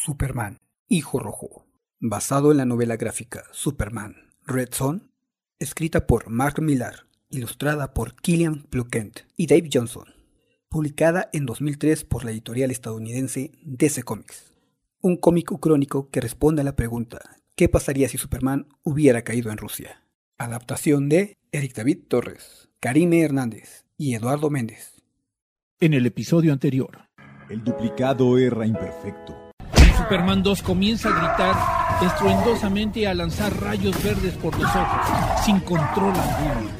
Superman, Hijo Rojo, basado en la novela gráfica Superman, Red Son, escrita por Mark Millar, ilustrada por Killian Plukent y Dave Johnson, publicada en 2003 por la editorial estadounidense DC Comics. Un cómic crónico que responde a la pregunta ¿qué pasaría si Superman hubiera caído en Rusia? Adaptación de Eric David Torres, Karime Hernández y Eduardo Méndez. En el episodio anterior. El duplicado era imperfecto. Superman 2 comienza a gritar estruendosamente y a lanzar rayos verdes por los ojos, sin control alguno.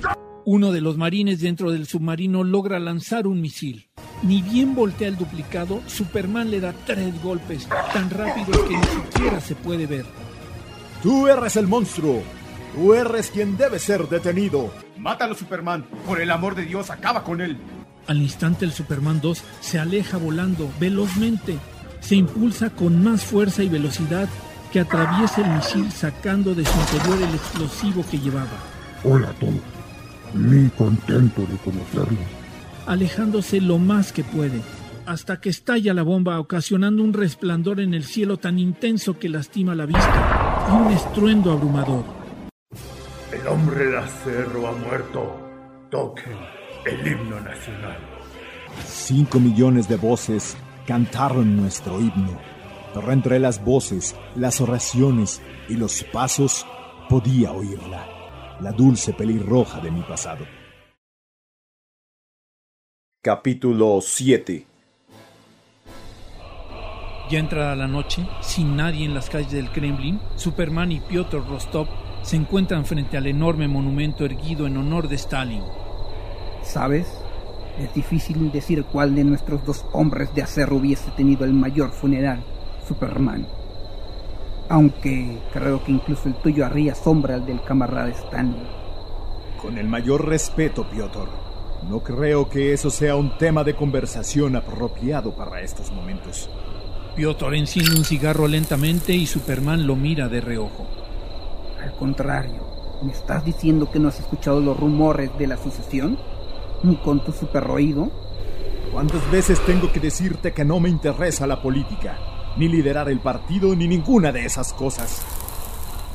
Uno de los marines dentro del submarino logra lanzar un misil. Ni bien voltea el duplicado, Superman le da tres golpes, tan rápidos que ni siquiera se puede ver. Tú eres el monstruo. Tú eres quien debe ser detenido. Mátalo, Superman. Por el amor de Dios, acaba con él. Al instante el Superman 2 se aleja volando velozmente. Se impulsa con más fuerza y velocidad que atraviesa el misil sacando de su interior el explosivo que llevaba. Hola Tom, muy contento de conocerlo. Alejándose lo más que puede, hasta que estalla la bomba ocasionando un resplandor en el cielo tan intenso que lastima la vista y un estruendo abrumador. El hombre de acero ha muerto. Toquen el himno nacional. Cinco millones de voces cantaron nuestro himno, pero entre las voces, las oraciones y los pasos podía oírla, la dulce pelirroja de mi pasado. Capítulo 7 Ya entrada la noche, sin nadie en las calles del Kremlin, Superman y Piotr Rostov se encuentran frente al enorme monumento erguido en honor de Stalin. ¿Sabes? Es difícil decir cuál de nuestros dos hombres de acero hubiese tenido el mayor funeral, Superman. Aunque creo que incluso el tuyo haría sombra al del camarada Stanley. Con el mayor respeto, Piotr, no creo que eso sea un tema de conversación apropiado para estos momentos. Piotr enciende un cigarro lentamente y Superman lo mira de reojo. Al contrario, ¿me estás diciendo que no has escuchado los rumores de la sucesión? ¿Ni con tu superoído? ¿Cuántas veces tengo que decirte que no me interesa la política, ni liderar el partido, ni ninguna de esas cosas?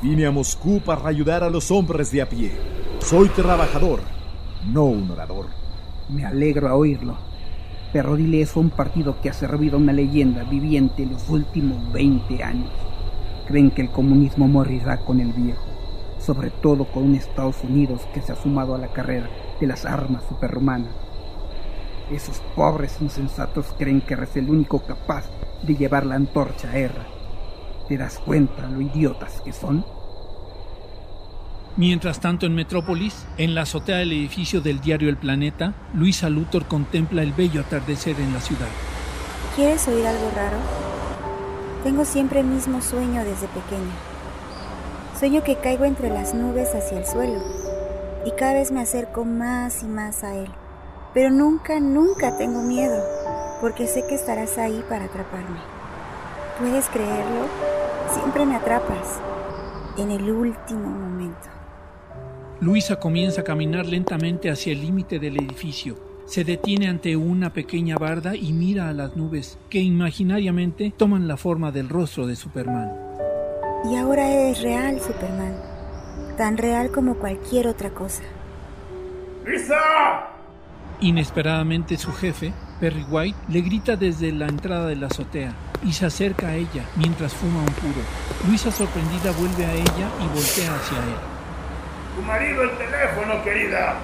Vine a Moscú para ayudar a los hombres de a pie. Soy trabajador, no un orador. Me alegro a oírlo. Pero dile eso a un partido que ha servido a una leyenda viviente los últimos 20 años. Creen que el comunismo morirá con el viejo, sobre todo con un Estados Unidos que se ha sumado a la carrera de las armas superhumanas. Esos pobres insensatos creen que eres el único capaz de llevar la antorcha a guerra. ¿Te das cuenta lo idiotas que son? Mientras tanto, en Metrópolis, en la azotea del edificio del diario El Planeta, Luisa Luthor contempla el bello atardecer en la ciudad. ¿Quieres oír algo raro? Tengo siempre el mismo sueño desde pequeña. Sueño que caigo entre las nubes hacia el suelo y cada vez me acerco más y más a él. Pero nunca, nunca tengo miedo, porque sé que estarás ahí para atraparme. ¿Puedes creerlo? Siempre me atrapas, en el último momento. Luisa comienza a caminar lentamente hacia el límite del edificio. Se detiene ante una pequeña barda y mira a las nubes, que imaginariamente toman la forma del rostro de Superman. Y ahora eres real, Superman. Tan real como cualquier otra cosa. ¡Lisa! Inesperadamente su jefe, Perry White, le grita desde la entrada de la azotea y se acerca a ella mientras fuma un puro. Luisa sorprendida vuelve a ella y voltea hacia él. Tu marido el teléfono, querida.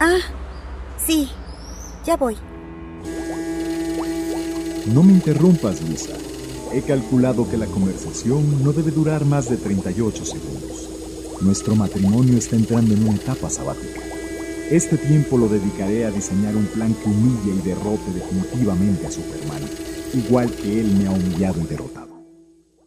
Ah, sí, ya voy. No me interrumpas, Luisa. He calculado que la conversación no debe durar más de 38 segundos. Nuestro matrimonio está entrando en una etapa sabática. Este tiempo lo dedicaré a diseñar un plan que humille y derrote definitivamente a Superman, igual que él me ha humillado y derrotado.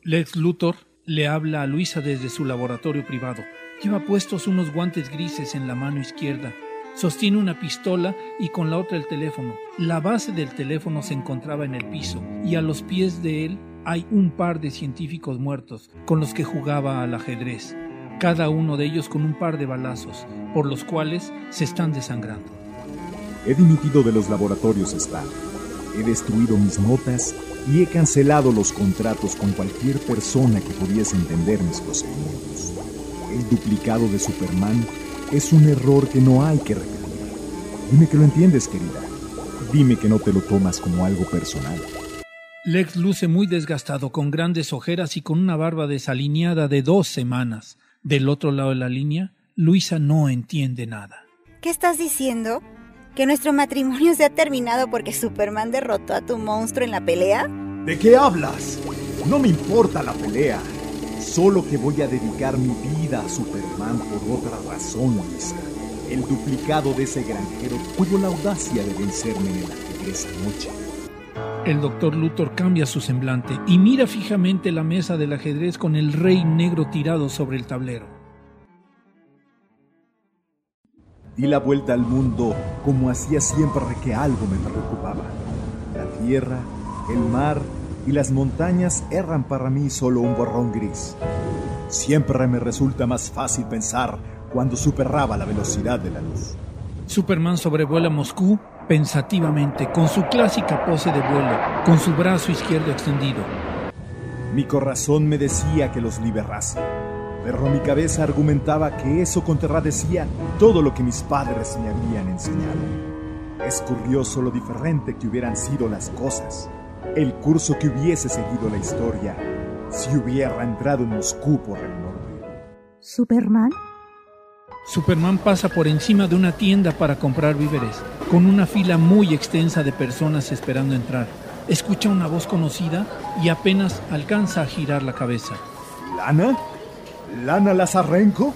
Lex Luthor le habla a Luisa desde su laboratorio privado. Lleva puestos unos guantes grises en la mano izquierda. Sostiene una pistola y con la otra el teléfono. La base del teléfono se encontraba en el piso y a los pies de él hay un par de científicos muertos con los que jugaba al ajedrez, cada uno de ellos con un par de balazos, por los cuales se están desangrando. He dimitido de los laboratorios Star. He destruido mis notas y he cancelado los contratos con cualquier persona que pudiese entender mis procedimientos. El duplicado de Superman es un error que no hay que repetir. Dime que lo entiendes, querida. Dime que no te lo tomas como algo personal. Lex luce muy desgastado, con grandes ojeras y con una barba desalineada de dos semanas. Del otro lado de la línea, Luisa no entiende nada. ¿Qué estás diciendo? ¿Que nuestro matrimonio se ha terminado porque Superman derrotó a tu monstruo en la pelea? ¿De qué hablas? No me importa la pelea. Solo que voy a dedicar mi vida a Superman por otra razón, Luisa. El duplicado de ese granjero tuvo la audacia de vencerme en el ajedrez anoche. El doctor Luthor cambia su semblante y mira fijamente la mesa del ajedrez con el rey negro tirado sobre el tablero. Di la vuelta al mundo como hacía siempre que algo me preocupaba. La tierra, el mar y las montañas eran para mí solo un borrón gris. Siempre me resulta más fácil pensar cuando superaba la velocidad de la luz. Superman sobrevuela Moscú pensativamente, con su clásica pose de vuelo, con su brazo izquierdo extendido. Mi corazón me decía que los liberase, pero mi cabeza argumentaba que eso contradecía todo lo que mis padres me habían enseñado. Es curioso lo diferente que hubieran sido las cosas, el curso que hubiese seguido la historia si hubiera entrado en Moscú por el norte. ¿Superman? Superman pasa por encima de una tienda para comprar víveres, con una fila muy extensa de personas esperando entrar. Escucha una voz conocida y apenas alcanza a girar la cabeza. ¿Lana? ¿Lana Lazarenko?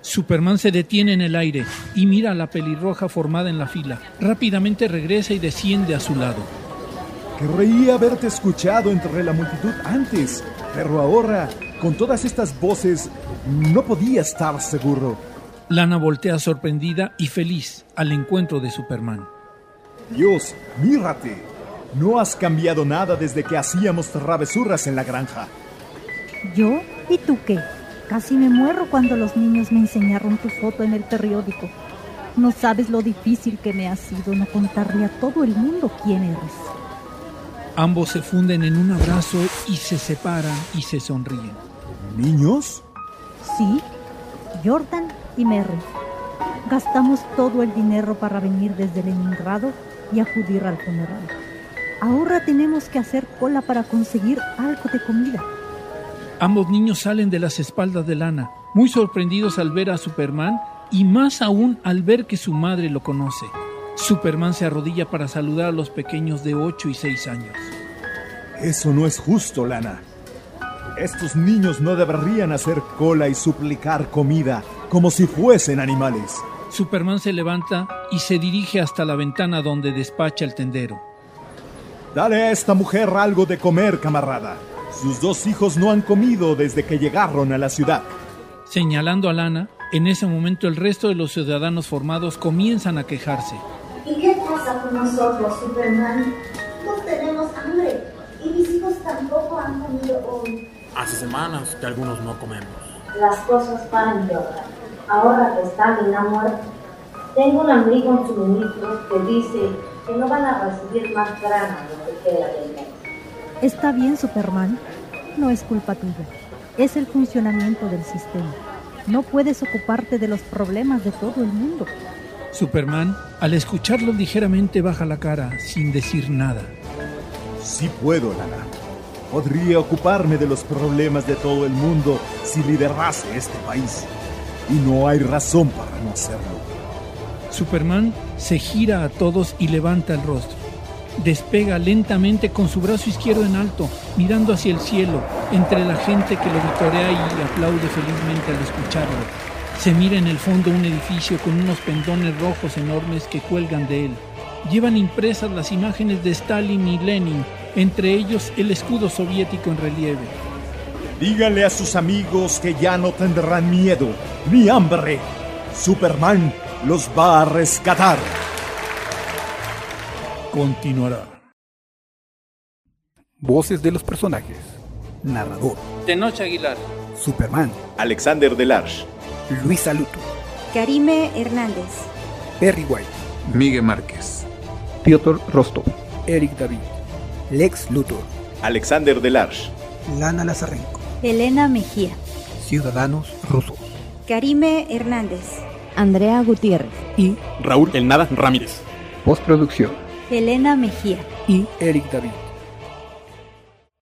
Superman se detiene en el aire y mira a la pelirroja formada en la fila. Rápidamente regresa y desciende a su lado. Creía haberte escuchado entre la multitud antes, pero ahora, con todas estas voces, no podía estar seguro. Lana voltea sorprendida y feliz al encuentro de Superman. Dios, mírate. No has cambiado nada desde que hacíamos travesuras en la granja. ¿Yo? ¿Y tú qué? Casi me muero cuando los niños me enseñaron tu foto en el periódico. No sabes lo difícil que me ha sido no contarle a todo el mundo quién eres. Ambos se funden en un abrazo y se separan y se sonríen. ¿Niños? Sí, Jordan y Merry. Gastamos todo el dinero para venir desde Leningrado y acudir al funeral. Ahora tenemos que hacer cola para conseguir algo de comida. Ambos niños salen de las espaldas de Lana, muy sorprendidos al ver a Superman y más aún al ver que su madre lo conoce. Superman se arrodilla para saludar a los pequeños de 8 y 6 años. Eso no es justo, Lana. Estos niños no deberían hacer cola y suplicar comida como si fuesen animales. Superman se levanta y se dirige hasta la ventana donde despacha el tendero. Dale a esta mujer algo de comer, camarada. Sus dos hijos no han comido desde que llegaron a la ciudad. Señalando a Lana, en ese momento el resto de los ciudadanos formados comienzan a quejarse. ¿Y qué pasa con nosotros, Superman? No tenemos hambre y mis hijos tampoco han comido hoy. Hace semanas que algunos no comemos. Las cosas van Jordan. Ahora que Stalin ha muerto, tengo un amigo en suministros que dice que no van a recibir más grano lo que queda del mes. Está bien, Superman. No es culpa tuya. Es el funcionamiento del sistema. No puedes ocuparte de los problemas de todo el mundo. Superman, al escucharlo ligeramente, baja la cara sin decir nada. Sí puedo, Lana. Podría ocuparme de los problemas de todo el mundo si liderase este país. Y no hay razón para no hacerlo. Superman se gira a todos y levanta el rostro. Despega lentamente con su brazo izquierdo en alto, mirando hacia el cielo, entre la gente que lo vitorea y aplaude felizmente al escucharlo. Se mira en el fondo un edificio con unos pendones rojos enormes que cuelgan de él. Llevan impresas las imágenes de Stalin y Lenin, entre ellos el escudo soviético en relieve. Díganle a sus amigos que ya no tendrán miedo ni hambre. Superman los va a rescatar. Continuará. Voces de los personajes. Narrador. Tenoch Aguilar. Superman. Alexander Delarge. Luisa Luto. Karime Hernández. Perry White. Miguel Márquez. Piotr Rostov. Eric David. Lex Luthor, Alexander Delarge, Lana Lazarenko, Elena Mejía, Ciudadanos Rusos. Karime Hernández, Andrea Gutiérrez. Y Raúl El Nada Ramírez. Postproducción. Elena Mejía. Y Eric David.